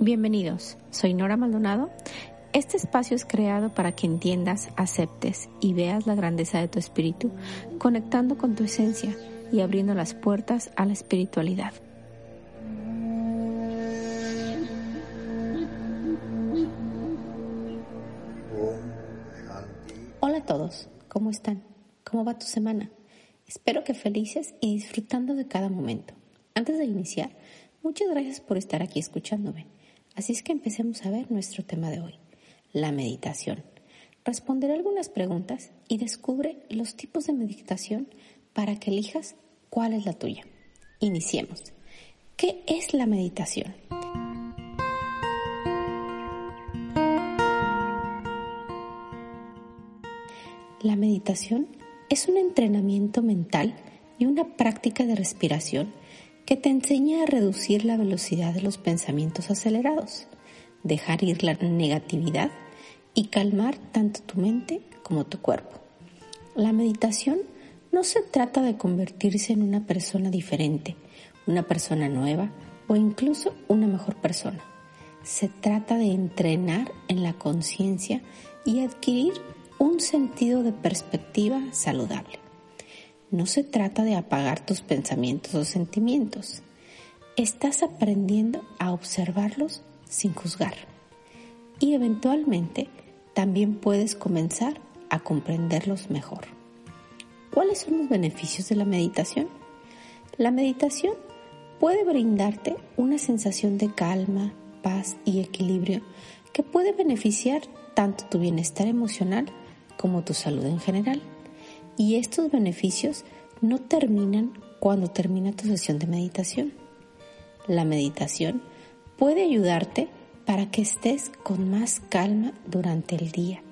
Bienvenidos, soy Nora Maldonado. Este espacio es creado para que entiendas, aceptes y veas la grandeza de tu espíritu, conectando con tu esencia y abriendo las puertas a la espiritualidad. Hola a todos, ¿cómo están? ¿Cómo va tu semana? Espero que felices y disfrutando de cada momento. Antes de iniciar, muchas gracias por estar aquí escuchándome. Así es que empecemos a ver nuestro tema de hoy, la meditación. Responderé algunas preguntas y descubre los tipos de meditación para que elijas cuál es la tuya. Iniciemos. ¿Qué es la meditación? La meditación es un entrenamiento mental y una práctica de respiración que te enseña a reducir la velocidad de los pensamientos acelerados, dejar ir la negatividad y calmar tanto tu mente como tu cuerpo. La meditación no se trata de convertirse en una persona diferente, una persona nueva o incluso una mejor persona. Se trata de entrenar en la conciencia y adquirir un sentido de perspectiva saludable. No se trata de apagar tus pensamientos o sentimientos. Estás aprendiendo a observarlos sin juzgar. Y eventualmente también puedes comenzar a comprenderlos mejor. ¿Cuáles son los beneficios de la meditación? La meditación puede brindarte una sensación de calma, paz y equilibrio que puede beneficiar tanto tu bienestar emocional como tu salud en general. Y estos beneficios no terminan cuando termina tu sesión de meditación. La meditación puede ayudarte para que estés con más calma durante el día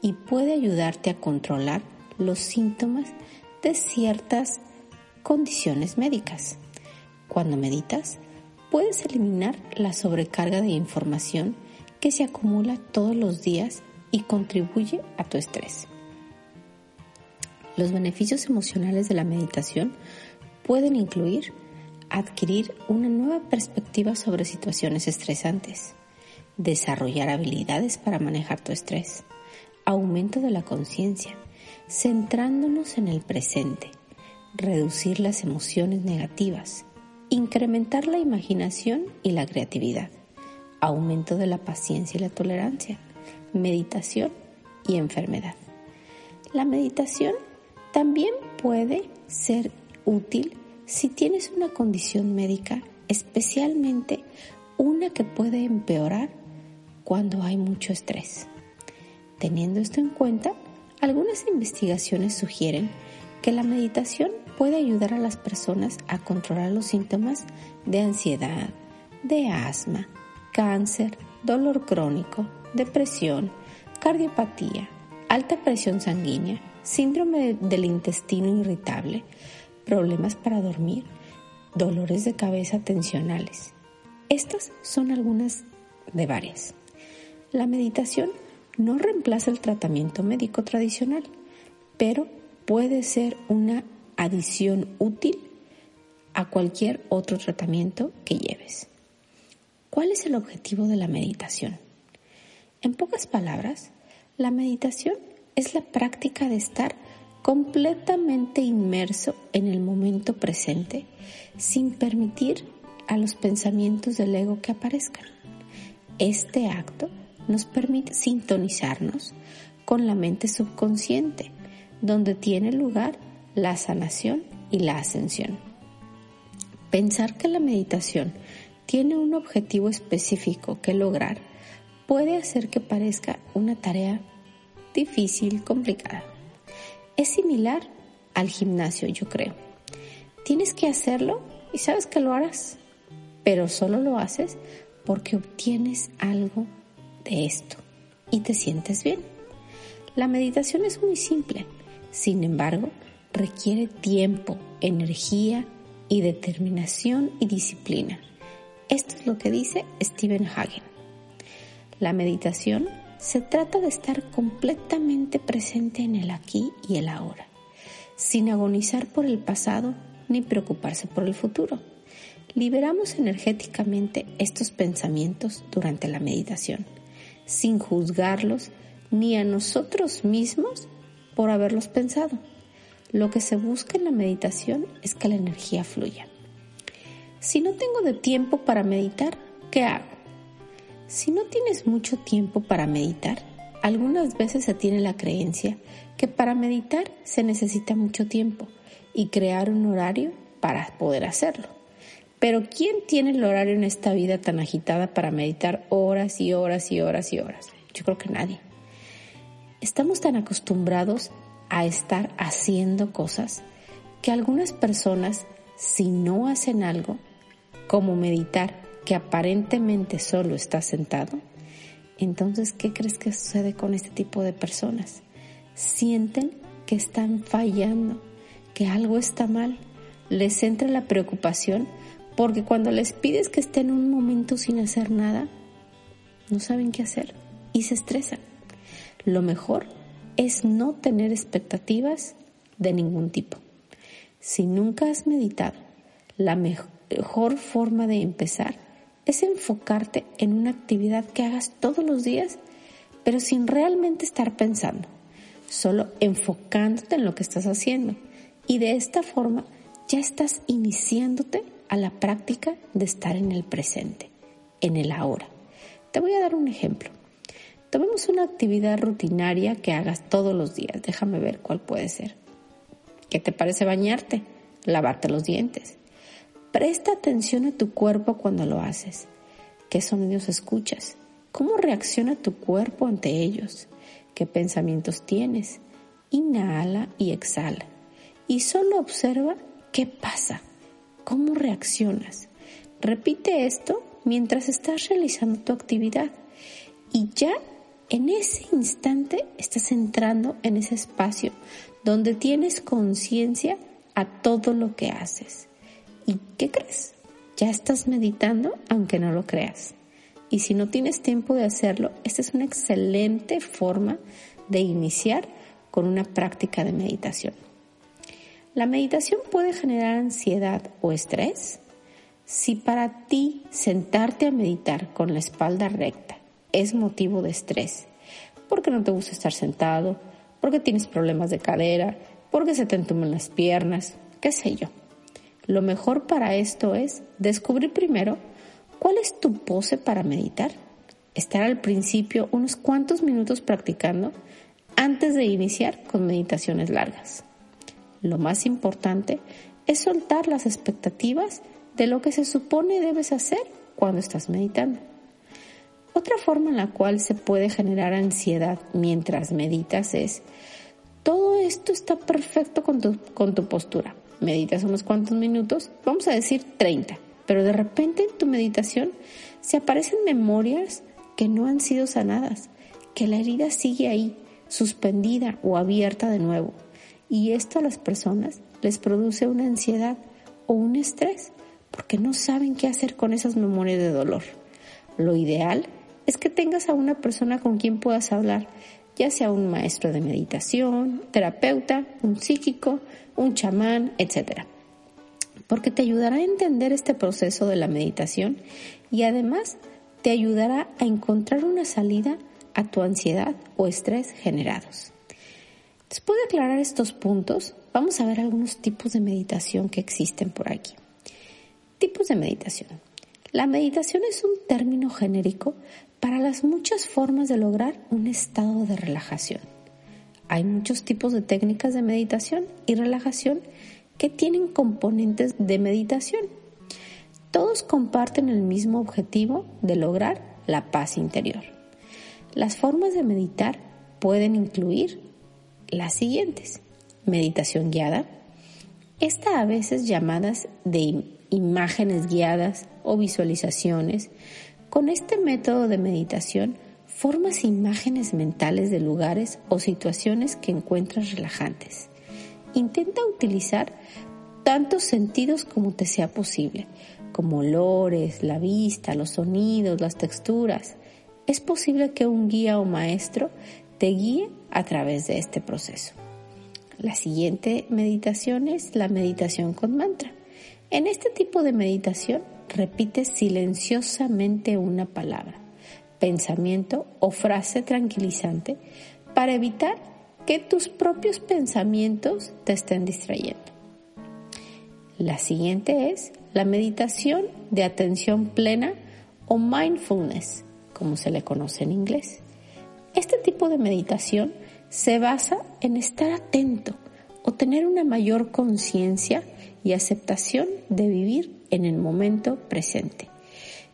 y puede ayudarte a controlar los síntomas de ciertas condiciones médicas. Cuando meditas, puedes eliminar la sobrecarga de información que se acumula todos los días y contribuye a tu estrés. Los beneficios emocionales de la meditación pueden incluir adquirir una nueva perspectiva sobre situaciones estresantes, desarrollar habilidades para manejar tu estrés, aumento de la conciencia, centrándonos en el presente, reducir las emociones negativas, incrementar la imaginación y la creatividad, aumento de la paciencia y la tolerancia, meditación y enfermedad. La meditación también puede ser útil si tienes una condición médica, especialmente una que puede empeorar cuando hay mucho estrés. Teniendo esto en cuenta, algunas investigaciones sugieren que la meditación puede ayudar a las personas a controlar los síntomas de ansiedad, de asma, cáncer, dolor crónico, depresión, cardiopatía, alta presión sanguínea, síndrome del intestino irritable, problemas para dormir, dolores de cabeza tensionales. Estas son algunas de varias. La meditación no reemplaza el tratamiento médico tradicional, pero puede ser una adición útil a cualquier otro tratamiento que lleves. ¿Cuál es el objetivo de la meditación? En pocas palabras, la meditación es la práctica de estar completamente inmerso en el momento presente sin permitir a los pensamientos del ego que aparezcan. Este acto nos permite sintonizarnos con la mente subconsciente, donde tiene lugar la sanación y la ascensión. Pensar que la meditación tiene un objetivo específico que lograr puede hacer que parezca una tarea difícil, complicada. Es similar al gimnasio, yo creo. Tienes que hacerlo y sabes que lo harás, pero solo lo haces porque obtienes algo de esto y te sientes bien. La meditación es muy simple, sin embargo, requiere tiempo, energía y determinación y disciplina. Esto es lo que dice Stephen Hagen. La meditación se trata de estar completamente presente en el aquí y el ahora, sin agonizar por el pasado ni preocuparse por el futuro. Liberamos energéticamente estos pensamientos durante la meditación, sin juzgarlos ni a nosotros mismos por haberlos pensado. Lo que se busca en la meditación es que la energía fluya. Si no tengo de tiempo para meditar, ¿qué hago? Si no tienes mucho tiempo para meditar, algunas veces se tiene la creencia que para meditar se necesita mucho tiempo y crear un horario para poder hacerlo. Pero ¿quién tiene el horario en esta vida tan agitada para meditar horas y horas y horas y horas? Yo creo que nadie. Estamos tan acostumbrados a estar haciendo cosas que algunas personas, si no hacen algo, como meditar, que aparentemente solo está sentado, entonces, ¿qué crees que sucede con este tipo de personas? Sienten que están fallando, que algo está mal, les entra la preocupación porque cuando les pides que estén un momento sin hacer nada, no saben qué hacer y se estresan. Lo mejor es no tener expectativas de ningún tipo. Si nunca has meditado, la mejor forma de empezar es enfocarte en una actividad que hagas todos los días, pero sin realmente estar pensando, solo enfocándote en lo que estás haciendo. Y de esta forma ya estás iniciándote a la práctica de estar en el presente, en el ahora. Te voy a dar un ejemplo. Tomemos una actividad rutinaria que hagas todos los días. Déjame ver cuál puede ser. ¿Qué te parece bañarte? Lavarte los dientes. Presta atención a tu cuerpo cuando lo haces. ¿Qué sonidos escuchas? ¿Cómo reacciona tu cuerpo ante ellos? ¿Qué pensamientos tienes? Inhala y exhala. Y solo observa qué pasa, cómo reaccionas. Repite esto mientras estás realizando tu actividad y ya en ese instante estás entrando en ese espacio donde tienes conciencia a todo lo que haces. ¿Y qué crees? Ya estás meditando aunque no lo creas. Y si no tienes tiempo de hacerlo, esta es una excelente forma de iniciar con una práctica de meditación. La meditación puede generar ansiedad o estrés. Si para ti sentarte a meditar con la espalda recta es motivo de estrés, porque no te gusta estar sentado, porque tienes problemas de cadera, porque se te entumen las piernas, qué sé yo. Lo mejor para esto es descubrir primero cuál es tu pose para meditar. Estar al principio unos cuantos minutos practicando antes de iniciar con meditaciones largas. Lo más importante es soltar las expectativas de lo que se supone debes hacer cuando estás meditando. Otra forma en la cual se puede generar ansiedad mientras meditas es, todo esto está perfecto con tu, con tu postura. Meditas unos cuantos minutos, vamos a decir 30, pero de repente en tu meditación se aparecen memorias que no han sido sanadas, que la herida sigue ahí, suspendida o abierta de nuevo. Y esto a las personas les produce una ansiedad o un estrés porque no saben qué hacer con esas memorias de dolor. Lo ideal es que tengas a una persona con quien puedas hablar, ya sea un maestro de meditación, terapeuta, un psíquico, un chamán, etc. Porque te ayudará a entender este proceso de la meditación y además te ayudará a encontrar una salida a tu ansiedad o estrés generados. Después de aclarar estos puntos, vamos a ver algunos tipos de meditación que existen por aquí. Tipos de meditación. La meditación es un término genérico para las muchas formas de lograr un estado de relajación. Hay muchos tipos de técnicas de meditación y relajación que tienen componentes de meditación. Todos comparten el mismo objetivo de lograr la paz interior. Las formas de meditar pueden incluir las siguientes. Meditación guiada. Esta a veces llamadas de imágenes guiadas o visualizaciones. Con este método de meditación formas imágenes mentales de lugares o situaciones que encuentras relajantes. Intenta utilizar tantos sentidos como te sea posible, como olores, la vista, los sonidos, las texturas. Es posible que un guía o maestro te guíe a través de este proceso. La siguiente meditación es la meditación con mantra. En este tipo de meditación repites silenciosamente una palabra pensamiento o frase tranquilizante para evitar que tus propios pensamientos te estén distrayendo. La siguiente es la meditación de atención plena o mindfulness, como se le conoce en inglés. Este tipo de meditación se basa en estar atento o tener una mayor conciencia y aceptación de vivir en el momento presente.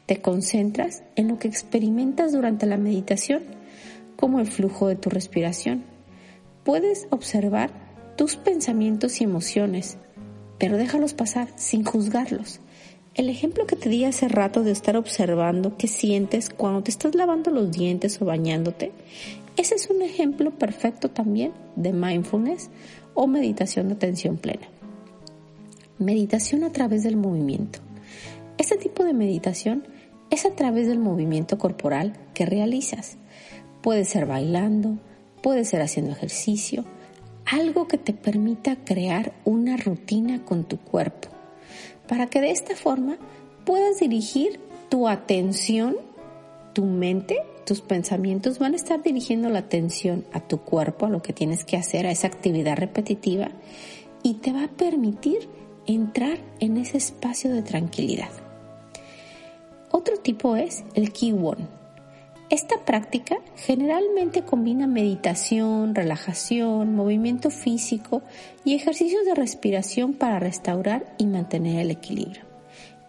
Te concentras en lo que experimentas durante la meditación, como el flujo de tu respiración. Puedes observar tus pensamientos y emociones, pero déjalos pasar sin juzgarlos. El ejemplo que te di hace rato de estar observando qué sientes cuando te estás lavando los dientes o bañándote, ese es un ejemplo perfecto también de mindfulness o meditación de atención plena. Meditación a través del movimiento. Este tipo de meditación es a través del movimiento corporal que realizas. Puede ser bailando, puede ser haciendo ejercicio, algo que te permita crear una rutina con tu cuerpo, para que de esta forma puedas dirigir tu atención, tu mente, tus pensamientos van a estar dirigiendo la atención a tu cuerpo, a lo que tienes que hacer, a esa actividad repetitiva, y te va a permitir entrar en ese espacio de tranquilidad. Otro tipo es el Kiwon. Esta práctica generalmente combina meditación, relajación, movimiento físico y ejercicios de respiración para restaurar y mantener el equilibrio.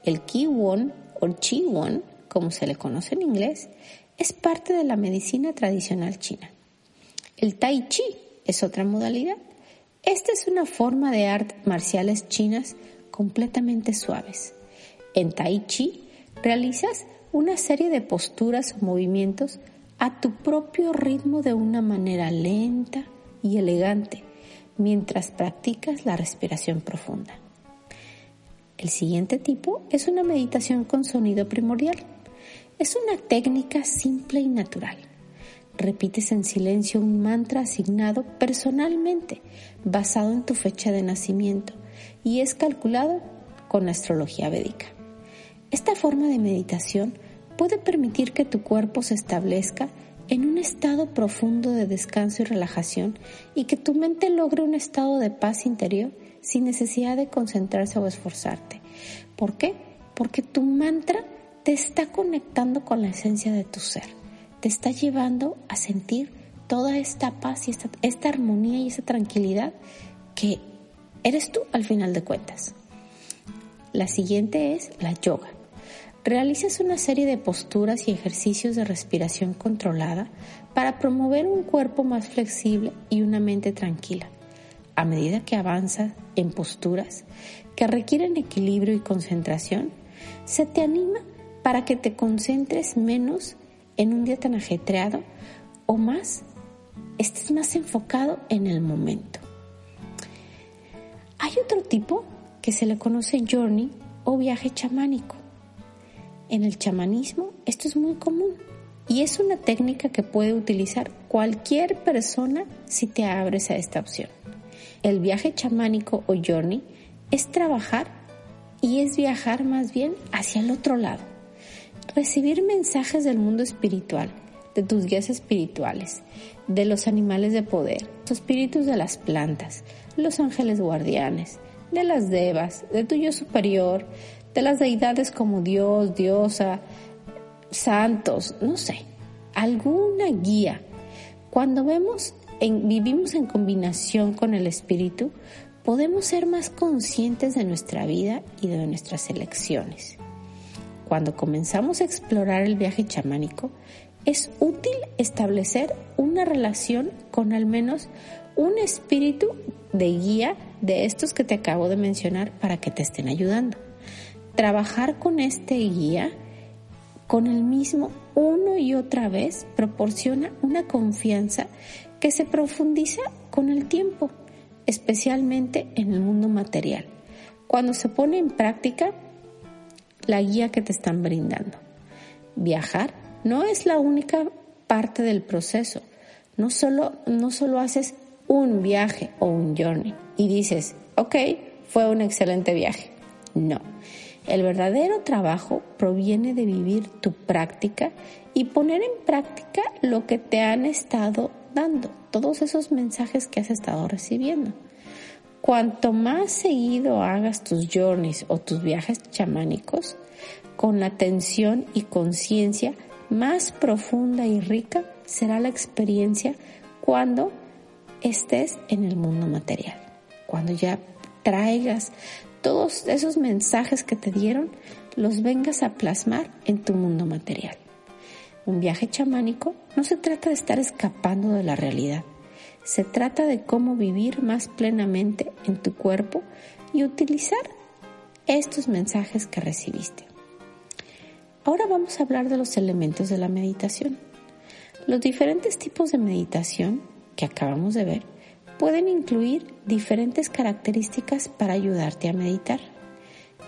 El Kiwon o Chi-Won, como se le conoce en inglés, es parte de la medicina tradicional china. El Tai Chi es otra modalidad. Esta es una forma de artes marciales chinas completamente suaves. En Tai Chi realizas una serie de posturas o movimientos a tu propio ritmo de una manera lenta y elegante mientras practicas la respiración profunda. El siguiente tipo es una meditación con sonido primordial. Es una técnica simple y natural. Repites en silencio un mantra asignado personalmente basado en tu fecha de nacimiento y es calculado con astrología védica. Esta forma de meditación puede permitir que tu cuerpo se establezca en un estado profundo de descanso y relajación y que tu mente logre un estado de paz interior sin necesidad de concentrarse o esforzarte. ¿Por qué? Porque tu mantra te está conectando con la esencia de tu ser, te está llevando a sentir toda esta paz y esta, esta armonía y esa tranquilidad que eres tú al final de cuentas. La siguiente es la yoga. Realizas una serie de posturas y ejercicios de respiración controlada para promover un cuerpo más flexible y una mente tranquila. A medida que avanzas en posturas que requieren equilibrio y concentración, se te anima para que te concentres menos en un día tan ajetreado o más, estés más enfocado en el momento. Hay otro tipo que se le conoce journey o viaje chamánico en el chamanismo esto es muy común y es una técnica que puede utilizar cualquier persona si te abres a esta opción. El viaje chamánico o journey es trabajar y es viajar más bien hacia el otro lado. Recibir mensajes del mundo espiritual, de tus guías espirituales, de los animales de poder, los espíritus de las plantas, los ángeles guardianes, de las devas, de tu yo superior, de las deidades como Dios, diosa, santos, no sé, alguna guía. Cuando vemos, en, vivimos en combinación con el Espíritu, podemos ser más conscientes de nuestra vida y de nuestras elecciones. Cuando comenzamos a explorar el viaje chamánico, es útil establecer una relación con al menos un espíritu de guía de estos que te acabo de mencionar para que te estén ayudando. Trabajar con este guía, con el mismo uno y otra vez, proporciona una confianza que se profundiza con el tiempo, especialmente en el mundo material, cuando se pone en práctica la guía que te están brindando. Viajar no es la única parte del proceso. No solo, no solo haces un viaje o un journey y dices, ok, fue un excelente viaje. No, el verdadero trabajo proviene de vivir tu práctica y poner en práctica lo que te han estado dando, todos esos mensajes que has estado recibiendo. Cuanto más seguido hagas tus journeys o tus viajes chamánicos, con la atención y conciencia más profunda y rica será la experiencia cuando estés en el mundo material, cuando ya traigas todos esos mensajes que te dieron, los vengas a plasmar en tu mundo material. Un viaje chamánico no se trata de estar escapando de la realidad, se trata de cómo vivir más plenamente en tu cuerpo y utilizar estos mensajes que recibiste. Ahora vamos a hablar de los elementos de la meditación. Los diferentes tipos de meditación que acabamos de ver pueden incluir diferentes características para ayudarte a meditar.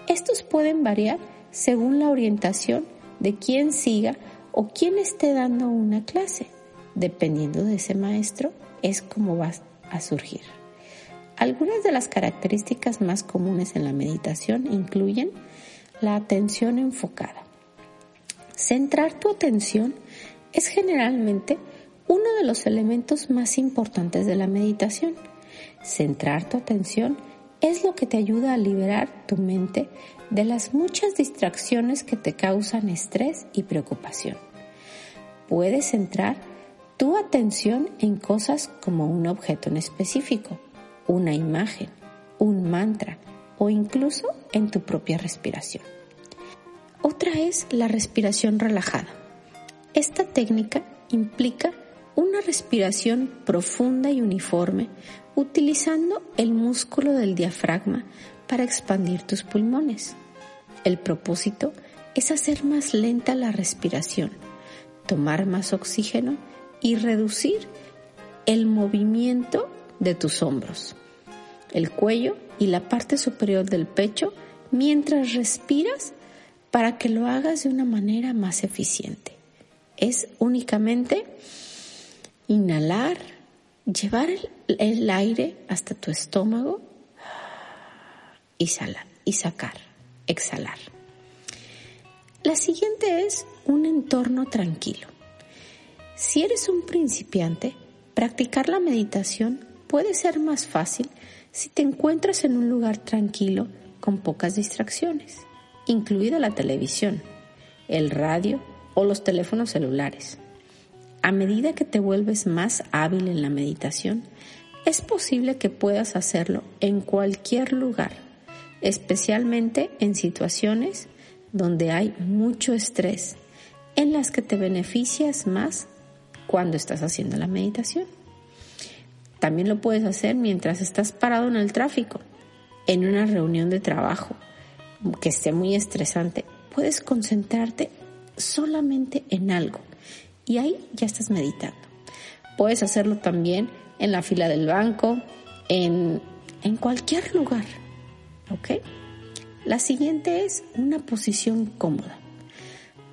Estos pueden variar según la orientación de quien siga o quien esté dando una clase. Dependiendo de ese maestro, es como va a surgir. Algunas de las características más comunes en la meditación incluyen la atención enfocada, Centrar tu atención es generalmente uno de los elementos más importantes de la meditación. Centrar tu atención es lo que te ayuda a liberar tu mente de las muchas distracciones que te causan estrés y preocupación. Puedes centrar tu atención en cosas como un objeto en específico, una imagen, un mantra o incluso en tu propia respiración. Otra es la respiración relajada. Esta técnica implica una respiración profunda y uniforme utilizando el músculo del diafragma para expandir tus pulmones. El propósito es hacer más lenta la respiración, tomar más oxígeno y reducir el movimiento de tus hombros, el cuello y la parte superior del pecho mientras respiras para que lo hagas de una manera más eficiente. Es únicamente inhalar, llevar el, aire hasta tu estómago y, y sacar, exhalar. La siguiente es un entorno tranquilo. Si eres un principiante, practicar la meditación puede ser más fácil si te encuentras en un lugar tranquilo con pocas distracciones incluida la televisión, el radio o los teléfonos celulares. A medida que te vuelves más hábil en la meditación, es posible que puedas hacerlo en cualquier lugar, especialmente en situaciones donde hay mucho estrés, en las que te beneficias más cuando estás haciendo la meditación. También lo puedes hacer mientras estás parado en el tráfico, en una reunión de trabajo que esté muy estresante, puedes concentrarte solamente en algo y ahí ya estás meditando. Puedes hacerlo también en la fila del banco, en, en cualquier lugar. ¿Ok? La siguiente es una posición cómoda.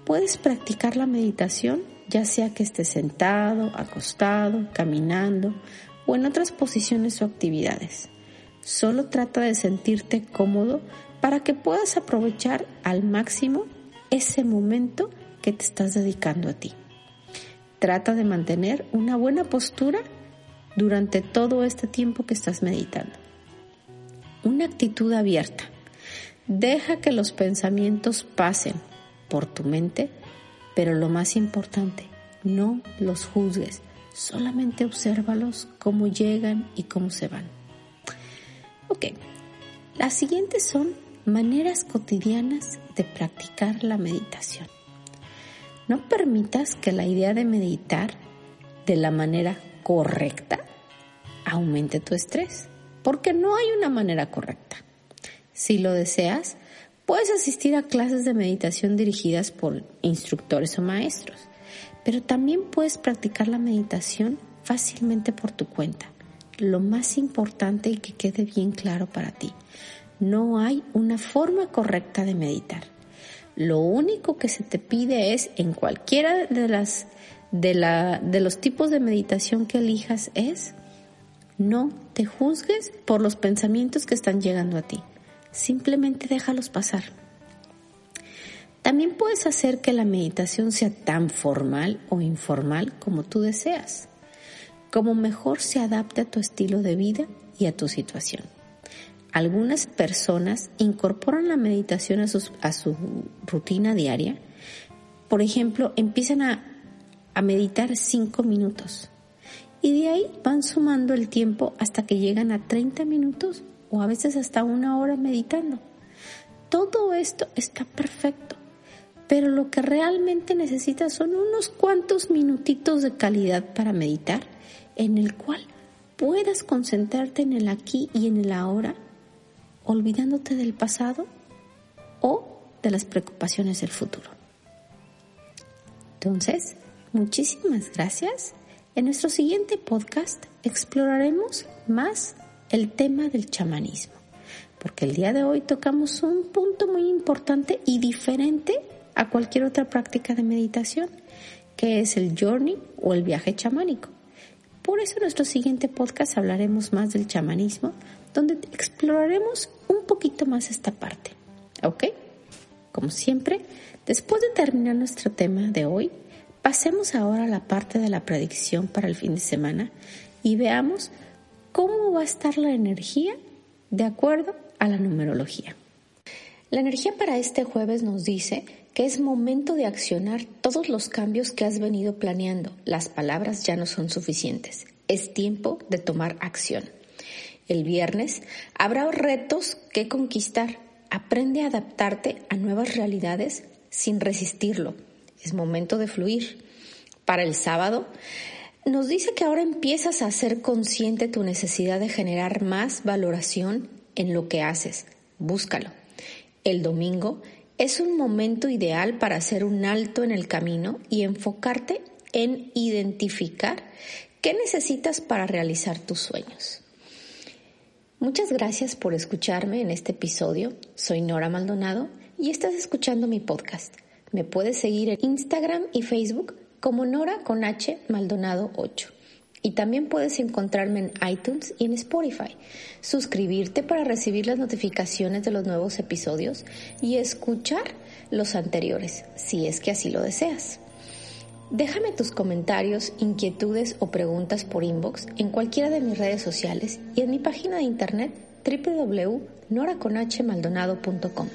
Puedes practicar la meditación ya sea que estés sentado, acostado, caminando o en otras posiciones o actividades. Solo trata de sentirte cómodo para que puedas aprovechar al máximo ese momento que te estás dedicando a ti. Trata de mantener una buena postura durante todo este tiempo que estás meditando. Una actitud abierta. Deja que los pensamientos pasen por tu mente, pero lo más importante, no los juzgues, solamente obsérvalos cómo llegan y cómo se van. Ok, las siguientes son maneras cotidianas de practicar la meditación. No permitas que la idea de meditar de la manera correcta aumente tu estrés, porque no hay una manera correcta. Si lo deseas, puedes asistir a clases de meditación dirigidas por instructores o maestros, pero también puedes practicar la meditación fácilmente por tu cuenta. Lo más importante y que quede bien claro para ti, no hay una forma correcta de meditar. Lo único que se te pide es en cualquiera de las de, la, de los tipos de meditación que elijas es no te juzgues por los pensamientos que están llegando a ti. Simplemente déjalos pasar. También puedes hacer que la meditación sea tan formal o informal como tú deseas, como mejor se adapte a tu estilo de vida y a tu situación. Algunas personas incorporan la meditación a, a su rutina diaria. Por ejemplo, empiezan a, a meditar cinco minutos y de ahí van sumando el tiempo hasta que llegan a 30 minutos o a veces hasta una hora meditando. Todo esto está perfecto, pero lo que realmente necesitas son unos cuantos minutitos de calidad para meditar en el cual puedas concentrarte en el aquí y en el ahora olvidándote del pasado o de las preocupaciones del futuro. Entonces, muchísimas gracias. En nuestro siguiente podcast exploraremos más el tema del chamanismo, porque el día de hoy tocamos un punto muy importante y diferente a cualquier otra práctica de meditación, que es el journey o el viaje chamánico. Por eso en nuestro siguiente podcast hablaremos más del chamanismo, donde exploraremos un poquito más esta parte. ¿Ok? Como siempre, después de terminar nuestro tema de hoy, pasemos ahora a la parte de la predicción para el fin de semana y veamos cómo va a estar la energía de acuerdo a la numerología. La energía para este jueves nos dice que es momento de accionar todos los cambios que has venido planeando. Las palabras ya no son suficientes. Es tiempo de tomar acción. El viernes habrá retos que conquistar. Aprende a adaptarte a nuevas realidades sin resistirlo. Es momento de fluir. Para el sábado, nos dice que ahora empiezas a ser consciente tu necesidad de generar más valoración en lo que haces. Búscalo. El domingo es un momento ideal para hacer un alto en el camino y enfocarte en identificar qué necesitas para realizar tus sueños. Muchas gracias por escucharme en este episodio. Soy Nora Maldonado y estás escuchando mi podcast. Me puedes seguir en Instagram y Facebook como Nora con H Maldonado 8. Y también puedes encontrarme en iTunes y en Spotify. Suscribirte para recibir las notificaciones de los nuevos episodios y escuchar los anteriores, si es que así lo deseas. Déjame tus comentarios, inquietudes o preguntas por inbox en cualquiera de mis redes sociales y en mi página de internet www.noraconhmaldonado.com.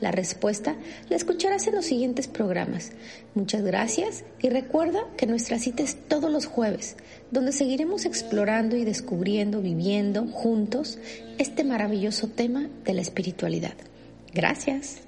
La respuesta la escucharás en los siguientes programas. Muchas gracias y recuerda que nuestra cita es todos los jueves, donde seguiremos explorando y descubriendo, viviendo juntos este maravilloso tema de la espiritualidad. Gracias.